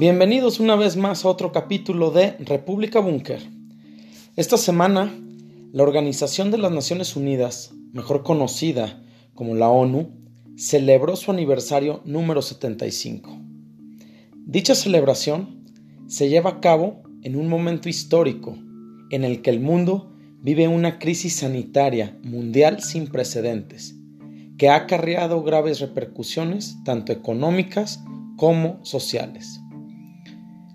Bienvenidos una vez más a otro capítulo de República Búnker. Esta semana, la Organización de las Naciones Unidas, mejor conocida como la ONU, celebró su aniversario número 75. Dicha celebración se lleva a cabo en un momento histórico en el que el mundo vive una crisis sanitaria mundial sin precedentes, que ha acarreado graves repercusiones tanto económicas como sociales.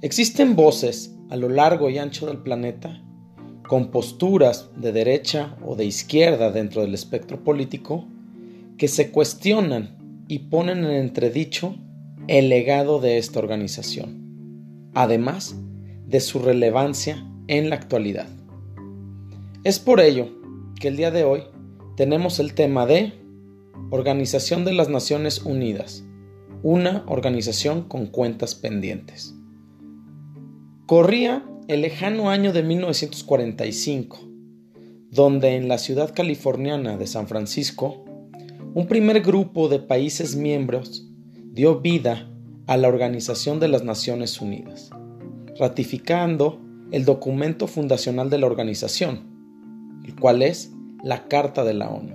Existen voces a lo largo y ancho del planeta, con posturas de derecha o de izquierda dentro del espectro político, que se cuestionan y ponen en entredicho el legado de esta organización, además de su relevancia en la actualidad. Es por ello que el día de hoy tenemos el tema de Organización de las Naciones Unidas, una organización con cuentas pendientes. Corría el lejano año de 1945, donde en la ciudad californiana de San Francisco, un primer grupo de países miembros dio vida a la Organización de las Naciones Unidas, ratificando el documento fundacional de la organización, el cual es la Carta de la ONU.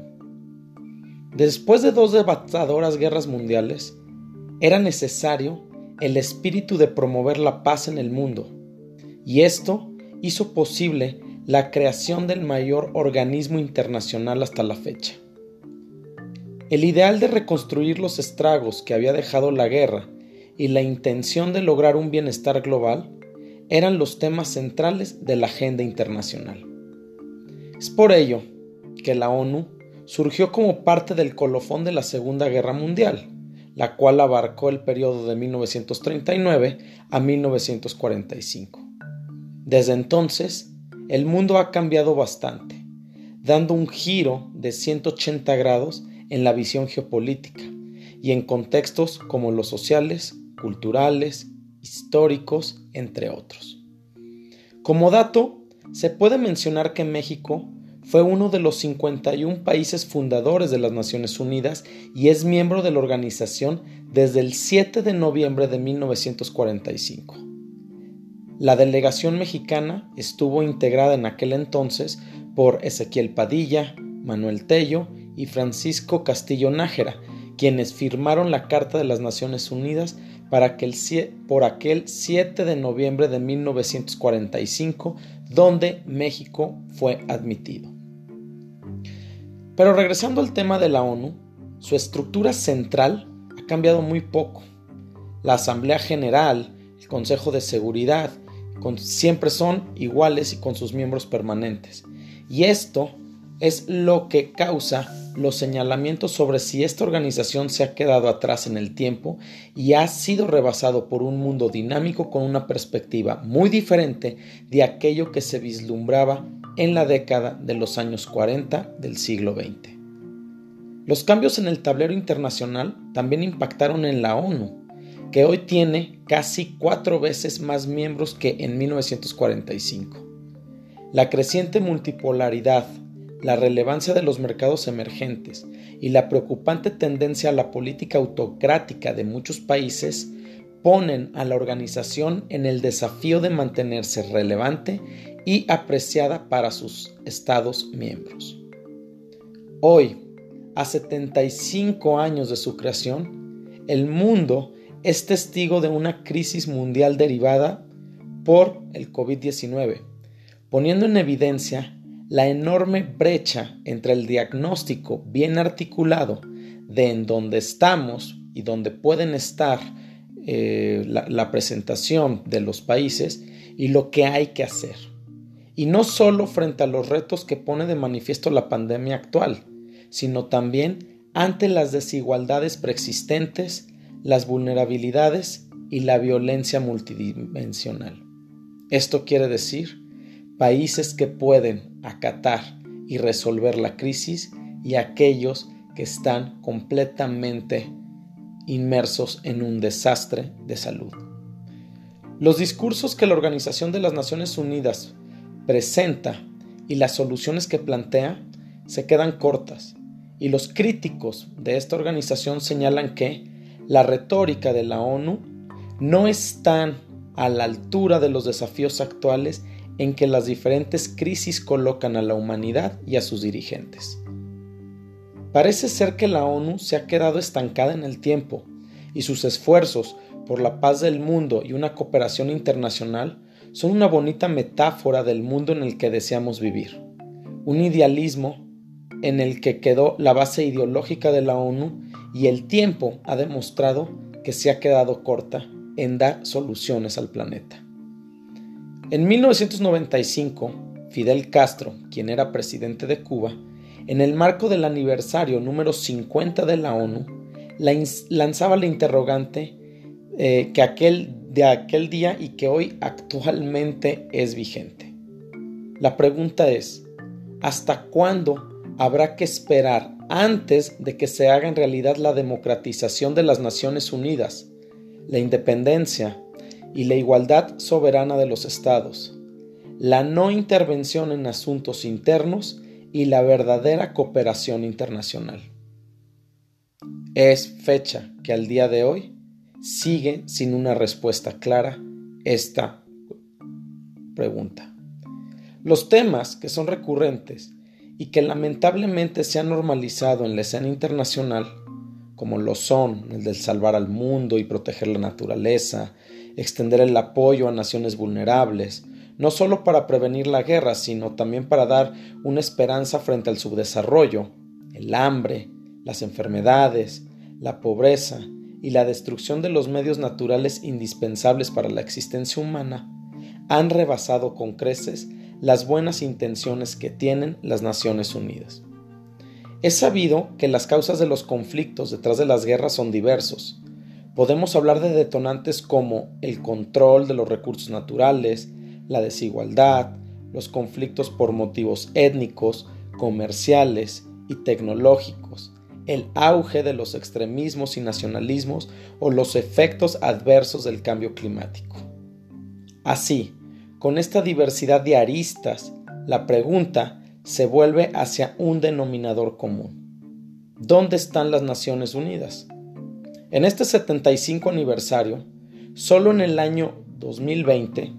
Después de dos devastadoras guerras mundiales, era necesario el espíritu de promover la paz en el mundo y esto hizo posible la creación del mayor organismo internacional hasta la fecha. El ideal de reconstruir los estragos que había dejado la guerra y la intención de lograr un bienestar global eran los temas centrales de la agenda internacional. Es por ello que la ONU surgió como parte del colofón de la Segunda Guerra Mundial, la cual abarcó el periodo de 1939 a 1945. Desde entonces, el mundo ha cambiado bastante, dando un giro de 180 grados en la visión geopolítica y en contextos como los sociales, culturales, históricos, entre otros. Como dato, se puede mencionar que México fue uno de los 51 países fundadores de las Naciones Unidas y es miembro de la organización desde el 7 de noviembre de 1945. La delegación mexicana estuvo integrada en aquel entonces por Ezequiel Padilla, Manuel Tello y Francisco Castillo Nájera, quienes firmaron la Carta de las Naciones Unidas para por aquel 7 de noviembre de 1945, donde México fue admitido. Pero regresando al tema de la ONU, su estructura central ha cambiado muy poco. La Asamblea General, el Consejo de Seguridad siempre son iguales y con sus miembros permanentes. Y esto es lo que causa los señalamientos sobre si esta organización se ha quedado atrás en el tiempo y ha sido rebasado por un mundo dinámico con una perspectiva muy diferente de aquello que se vislumbraba en la década de los años 40 del siglo XX. Los cambios en el tablero internacional también impactaron en la ONU, que hoy tiene casi cuatro veces más miembros que en 1945. La creciente multipolaridad, la relevancia de los mercados emergentes y la preocupante tendencia a la política autocrática de muchos países ponen a la organización en el desafío de mantenerse relevante y apreciada para sus Estados miembros. Hoy, a 75 años de su creación, el mundo es testigo de una crisis mundial derivada por el COVID-19, poniendo en evidencia la enorme brecha entre el diagnóstico bien articulado de en dónde estamos y dónde pueden estar eh, la, la presentación de los países y lo que hay que hacer. Y no solo frente a los retos que pone de manifiesto la pandemia actual, sino también ante las desigualdades preexistentes las vulnerabilidades y la violencia multidimensional. Esto quiere decir países que pueden acatar y resolver la crisis y aquellos que están completamente inmersos en un desastre de salud. Los discursos que la Organización de las Naciones Unidas presenta y las soluciones que plantea se quedan cortas y los críticos de esta organización señalan que la retórica de la ONU no están a la altura de los desafíos actuales en que las diferentes crisis colocan a la humanidad y a sus dirigentes. Parece ser que la ONU se ha quedado estancada en el tiempo y sus esfuerzos por la paz del mundo y una cooperación internacional son una bonita metáfora del mundo en el que deseamos vivir. Un idealismo en el que quedó la base ideológica de la ONU y el tiempo ha demostrado que se ha quedado corta en dar soluciones al planeta. En 1995, Fidel Castro, quien era presidente de Cuba, en el marco del aniversario número 50 de la ONU, lanzaba la interrogante eh, que de aquel día y que hoy actualmente es vigente. La pregunta es, ¿hasta cuándo habrá que esperar antes de que se haga en realidad la democratización de las Naciones Unidas, la independencia y la igualdad soberana de los estados, la no intervención en asuntos internos y la verdadera cooperación internacional. Es fecha que al día de hoy sigue sin una respuesta clara esta pregunta. Los temas que son recurrentes y que lamentablemente se han normalizado en la escena internacional, como lo son el del salvar al mundo y proteger la naturaleza, extender el apoyo a naciones vulnerables, no solo para prevenir la guerra, sino también para dar una esperanza frente al subdesarrollo, el hambre, las enfermedades, la pobreza y la destrucción de los medios naturales indispensables para la existencia humana, han rebasado con creces las buenas intenciones que tienen las Naciones Unidas. Es sabido que las causas de los conflictos detrás de las guerras son diversos. Podemos hablar de detonantes como el control de los recursos naturales, la desigualdad, los conflictos por motivos étnicos, comerciales y tecnológicos, el auge de los extremismos y nacionalismos o los efectos adversos del cambio climático. Así, con esta diversidad de aristas, la pregunta se vuelve hacia un denominador común. ¿Dónde están las Naciones Unidas? En este 75 aniversario, solo en el año 2020,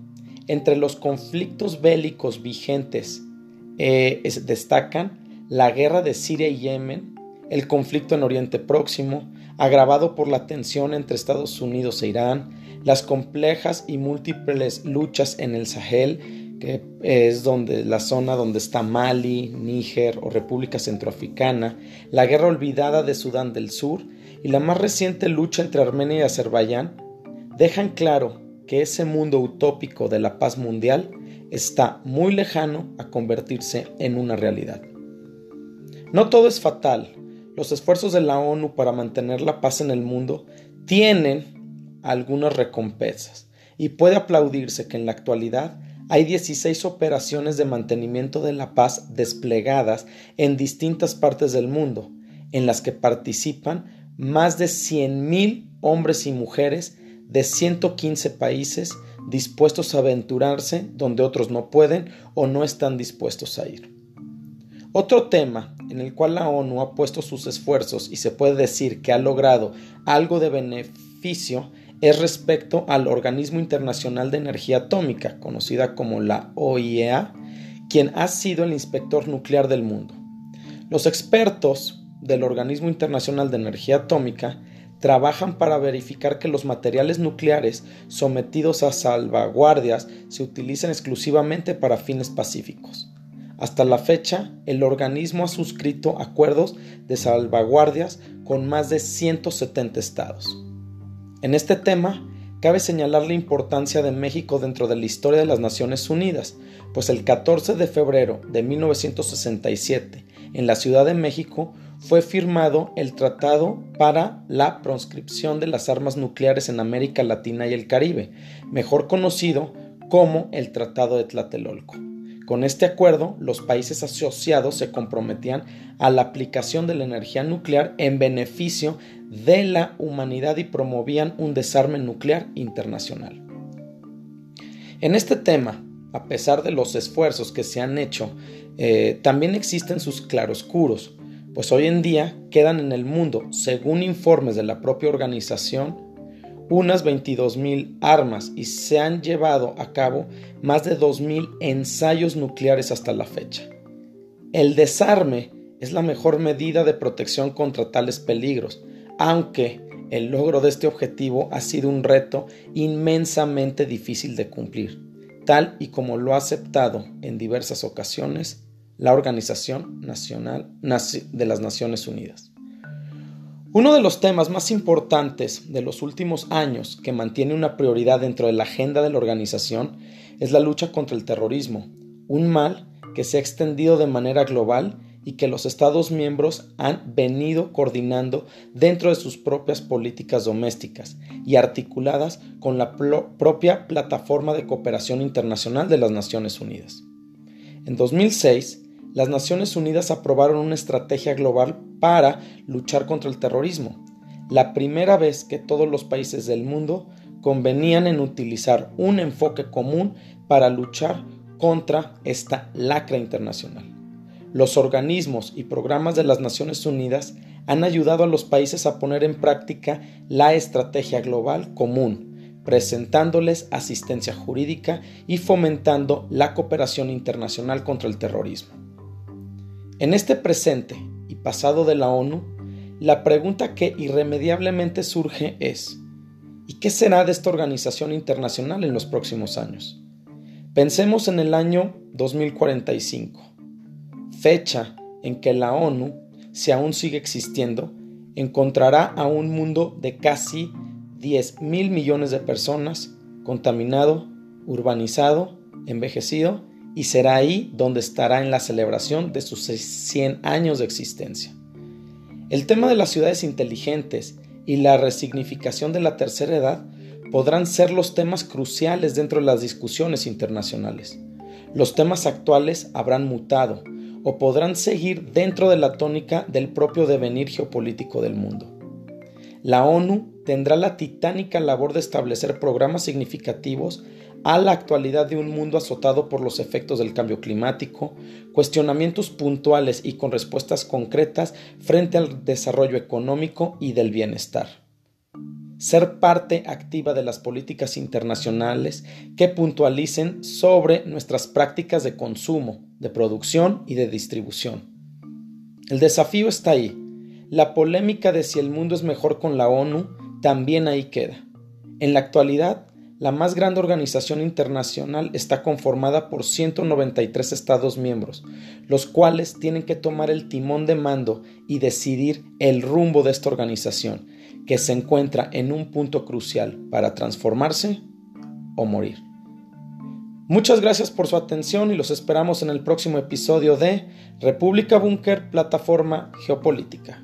entre los conflictos bélicos vigentes eh, destacan la guerra de Siria y Yemen, el conflicto en Oriente Próximo, agravado por la tensión entre Estados Unidos e Irán, las complejas y múltiples luchas en el Sahel, que es donde la zona donde está Mali, Níger o República Centroafricana, la guerra olvidada de Sudán del Sur y la más reciente lucha entre Armenia y Azerbaiyán, dejan claro que ese mundo utópico de la paz mundial está muy lejano a convertirse en una realidad. No todo es fatal. Los esfuerzos de la ONU para mantener la paz en el mundo tienen algunas recompensas y puede aplaudirse que en la actualidad hay 16 operaciones de mantenimiento de la paz desplegadas en distintas partes del mundo, en las que participan más de 100.000 hombres y mujeres de 115 países dispuestos a aventurarse donde otros no pueden o no están dispuestos a ir. Otro tema en el cual la ONU ha puesto sus esfuerzos y se puede decir que ha logrado algo de beneficio es respecto al Organismo Internacional de Energía Atómica, conocida como la OIEA, quien ha sido el inspector nuclear del mundo. Los expertos del Organismo Internacional de Energía Atómica trabajan para verificar que los materiales nucleares sometidos a salvaguardias se utilizan exclusivamente para fines pacíficos. Hasta la fecha, el organismo ha suscrito acuerdos de salvaguardias con más de 170 estados. En este tema, cabe señalar la importancia de México dentro de la historia de las Naciones Unidas, pues el 14 de febrero de 1967, en la Ciudad de México, fue firmado el Tratado para la Proscripción de las Armas Nucleares en América Latina y el Caribe, mejor conocido como el Tratado de Tlatelolco. Con este acuerdo, los países asociados se comprometían a la aplicación de la energía nuclear en beneficio de la humanidad y promovían un desarme nuclear internacional. En este tema, a pesar de los esfuerzos que se han hecho, eh, también existen sus claroscuros, pues hoy en día quedan en el mundo, según informes de la propia organización, unas 22.000 armas y se han llevado a cabo más de 2.000 ensayos nucleares hasta la fecha. El desarme es la mejor medida de protección contra tales peligros, aunque el logro de este objetivo ha sido un reto inmensamente difícil de cumplir, tal y como lo ha aceptado en diversas ocasiones la Organización Nacional de las Naciones Unidas. Uno de los temas más importantes de los últimos años que mantiene una prioridad dentro de la agenda de la organización es la lucha contra el terrorismo, un mal que se ha extendido de manera global y que los Estados miembros han venido coordinando dentro de sus propias políticas domésticas y articuladas con la propia Plataforma de Cooperación Internacional de las Naciones Unidas. En 2006, las Naciones Unidas aprobaron una estrategia global para luchar contra el terrorismo, la primera vez que todos los países del mundo convenían en utilizar un enfoque común para luchar contra esta lacra internacional. Los organismos y programas de las Naciones Unidas han ayudado a los países a poner en práctica la estrategia global común, presentándoles asistencia jurídica y fomentando la cooperación internacional contra el terrorismo. En este presente y pasado de la ONU, la pregunta que irremediablemente surge es, ¿y qué será de esta organización internacional en los próximos años? Pensemos en el año 2045, fecha en que la ONU, si aún sigue existiendo, encontrará a un mundo de casi 10 mil millones de personas contaminado, urbanizado, envejecido y será ahí donde estará en la celebración de sus 100 años de existencia. El tema de las ciudades inteligentes y la resignificación de la tercera edad podrán ser los temas cruciales dentro de las discusiones internacionales. Los temas actuales habrán mutado o podrán seguir dentro de la tónica del propio devenir geopolítico del mundo. La ONU tendrá la titánica labor de establecer programas significativos a la actualidad de un mundo azotado por los efectos del cambio climático, cuestionamientos puntuales y con respuestas concretas frente al desarrollo económico y del bienestar. Ser parte activa de las políticas internacionales que puntualicen sobre nuestras prácticas de consumo, de producción y de distribución. El desafío está ahí. La polémica de si el mundo es mejor con la ONU también ahí queda. En la actualidad, la más grande organización internacional está conformada por 193 Estados miembros, los cuales tienen que tomar el timón de mando y decidir el rumbo de esta organización, que se encuentra en un punto crucial para transformarse o morir. Muchas gracias por su atención y los esperamos en el próximo episodio de República Búnker Plataforma Geopolítica.